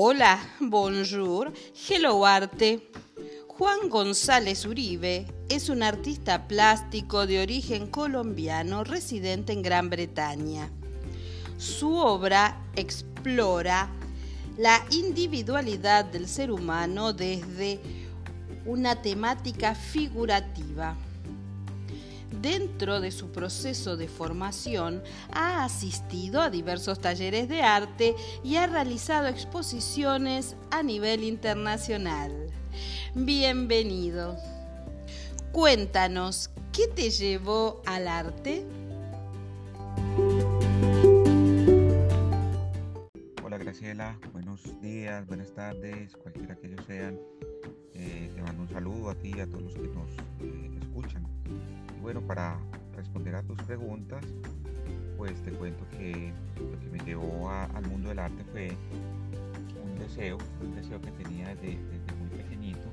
Hola, bonjour, hello arte. Juan González Uribe es un artista plástico de origen colombiano residente en Gran Bretaña. Su obra explora la individualidad del ser humano desde una temática figurativa. Dentro de su proceso de formación ha asistido a diversos talleres de arte y ha realizado exposiciones a nivel internacional. Bienvenido. Cuéntanos, ¿qué te llevó al arte? Hola Graciela, buenos días, buenas tardes, cualquiera que ellos sean. Eh, te mando un saludo a ti y a todos los que nos eh, escuchan. Bueno, para responder a tus preguntas, pues te cuento que lo que me llevó al mundo del arte fue un deseo, un deseo que tenía desde, muy pequeñito,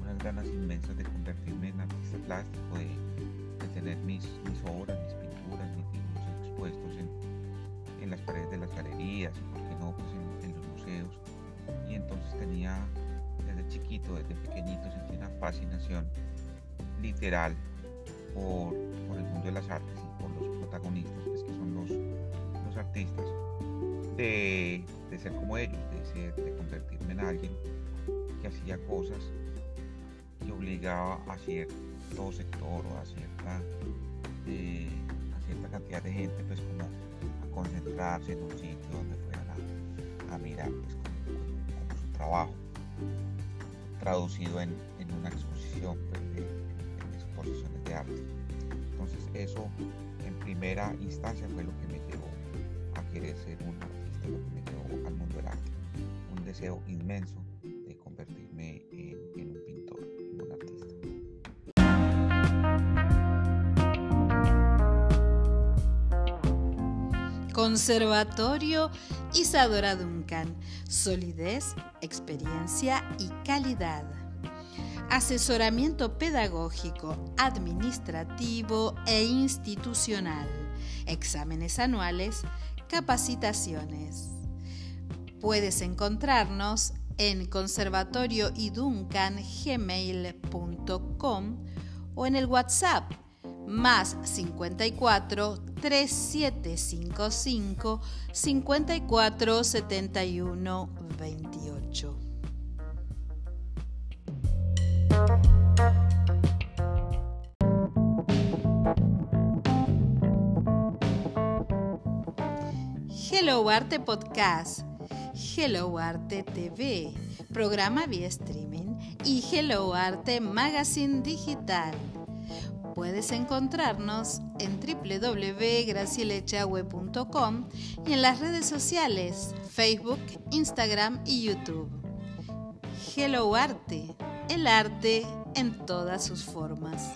unas ganas inmensas de convertirme en artista plástico, de, tener mis, obras, mis pinturas, mis dibujos expuestos en, en, las paredes de las galerías, y por qué no, pues en, en los museos. Y entonces tenía desde chiquito, desde pequeñito, sentí una fascinación literal por, el mundo de las artes y por los protagonistas, pues, que son los, los artistas, de, ser como ellos, de, de convertirme en alguien que hacía cosas que obligaba a cierto sector o a cierta, eh, a cierta cantidad de gente, pues como a concentrarse en un sitio donde fueran a, mirar pues, como, su trabajo traducido en, una exposición pues, de, en de arte. Entonces eso en primera instancia fue lo que me llevó a querer ser un artista, lo que me llevó al mundo del arte. Un deseo inmenso de convertirme en, en un pintor, en un artista. Conservatorio Isadora Duncan. Solidez, experiencia y calidad. Asesoramiento pedagógico, administrativo e institucional. Exámenes anuales, capacitaciones. Puedes encontrarnos en conservatorioiduncan.gmail.com o en el WhatsApp más 54 3755 54 71 28. Hello Arte Podcast, Hello Arte TV, programa vía streaming y Hello Arte Magazine Digital Puedes encontrarnos en www.gracielechahue.com y en las redes sociales Facebook, Instagram y YouTube. Hello Arte, el arte en todas sus formas.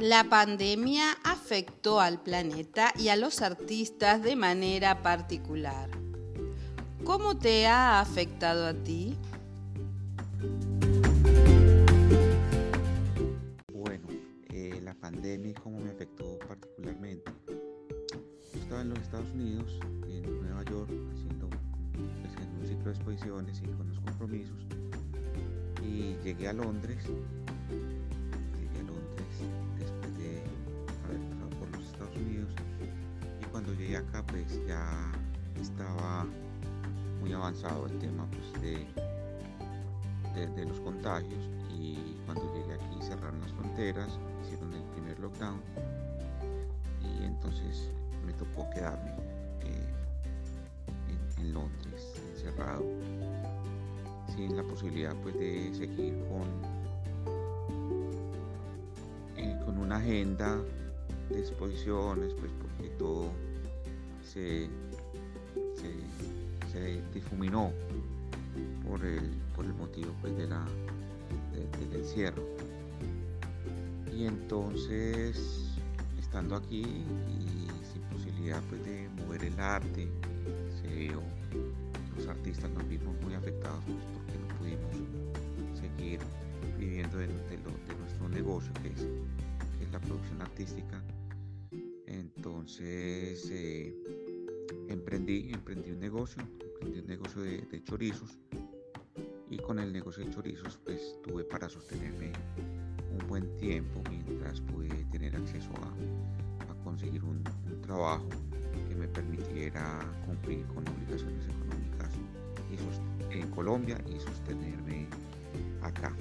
La pandemia afectó al planeta y a los artistas de manera particular. ¿Cómo te ha afectado a ti? Bueno, eh, la pandemia, ¿cómo me afectó particularmente? Yo estaba en los Estados Unidos, en Nueva York, haciendo pues, un ciclo de exposiciones y con los compromisos. Y llegué a Londres acá pues ya estaba muy avanzado el tema pues, de, de, los contagios. Y cuando llegué aquí cerraron las fronteras, hicieron el primer lockdown y entonces me tocó quedarme eh, en, Londres, encerrado, sin la posibilidad pues de seguir con, eh, con una agenda de exposiciones, pues porque todo se, se, difuminó por el, por el motivo pues, de la, del encierro. Y entonces, estando aquí y sin posibilidad pues, de mover el arte, se vio, los artistas nos vimos muy afectados pues, porque no pudimos seguir viviendo de, nuestro negocio, que es, la producción artística. Entonces eh, emprendí, emprendí un negocio, emprendí un negocio de, chorizos y con el negocio de chorizos pues tuve para sostenerme un buen tiempo mientras pude tener acceso a, conseguir un, trabajo que me permitiera cumplir con obligaciones económicas en Colombia y sostenerme acá.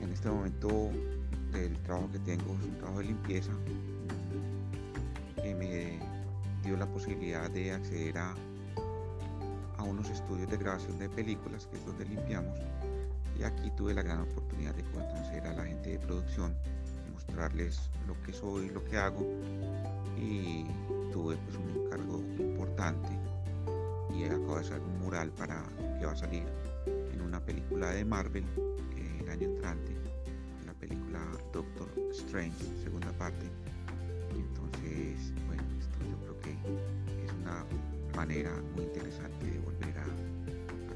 En este momento el trabajo que tengo es un trabajo de limpieza que me dio la posibilidad de acceder a, a unos estudios de grabación de películas, que es donde limpiamos. Y aquí tuve la gran oportunidad de conocer a la gente de producción, mostrarles lo que soy, lo que hago. Y tuve pues un encargo importante y acabo de hacer un mural para que va a salir en una película de Marvel el año entrante, la película Doctor Strange, segunda parte. Entonces, bueno, esto yo creo que es una manera muy interesante de volver a,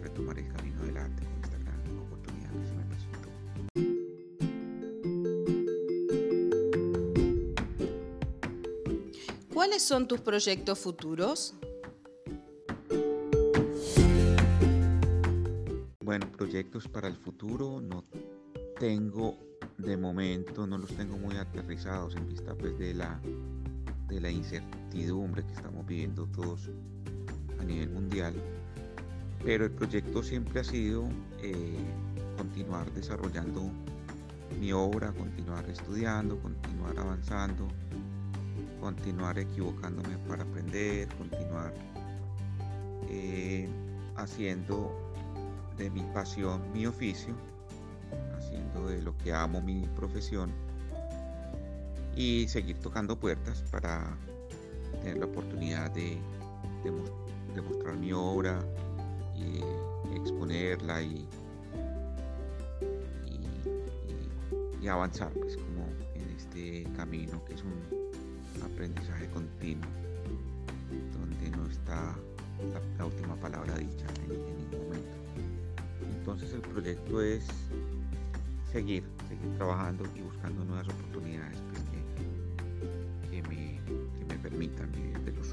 retomar el camino del arte con esta gran oportunidad que se me presentó. ¿Cuáles son tus proyectos futuros? Bueno, proyectos para el futuro no tengo de momento, no los tengo muy aterrizados en vista pues de la de la incertidumbre que estamos viviendo todos a nivel mundial. Pero el proyecto siempre ha sido eh, continuar desarrollando mi obra, continuar estudiando, continuar avanzando, continuar equivocándome para aprender, continuar eh, haciendo de mi pasión mi oficio, haciendo de lo que amo mi profesión y seguir tocando puertas para tener la oportunidad de, de, mostrar mi obra y exponerla y, avanzar pues como en este camino que es un aprendizaje continuo donde no está la, última palabra dicha en, en ningún momento. Entonces el proyecto es seguir seguir trabajando y buscando nuevas oportunidades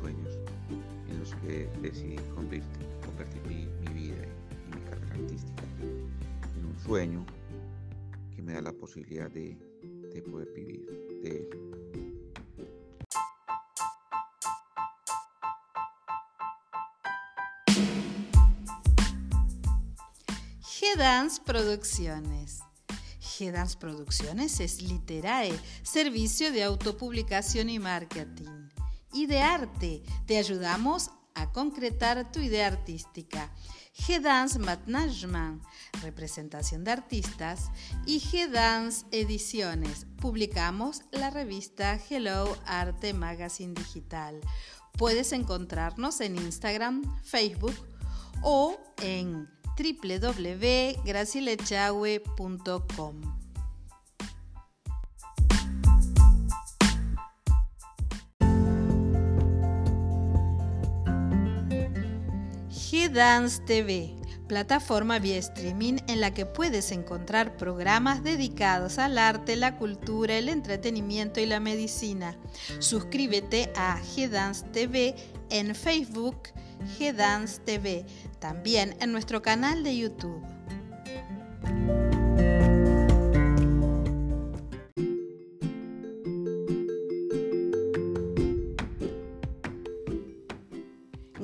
en los que decidí convertir, mi, vida y mi carrera artística en un sueño que me da la posibilidad de, de poder vivir de él. G-Dance Producciones. G-Dance Producciones es Literae, servicio de autopublicación y marketing y de arte. Te ayudamos a concretar tu idea artística. G-Dance Management, representación de artistas, y G-Dance Ediciones. Publicamos la revista Hello Arte Magazine Digital. Puedes encontrarnos en Instagram, Facebook o en www.gracilechahue.com. Dance TV, plataforma vía streaming en la que puedes encontrar programas dedicados al arte, la cultura, el entretenimiento y la medicina. Suscríbete a G-Dance TV en Facebook, G-Dance TV, también en nuestro canal de YouTube.